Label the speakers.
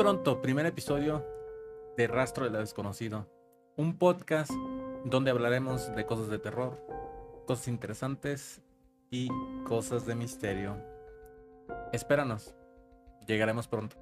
Speaker 1: pronto, primer episodio de Rastro de lo Desconocido. Un podcast donde hablaremos de cosas de terror, cosas interesantes y cosas de misterio. Espéranos, llegaremos pronto.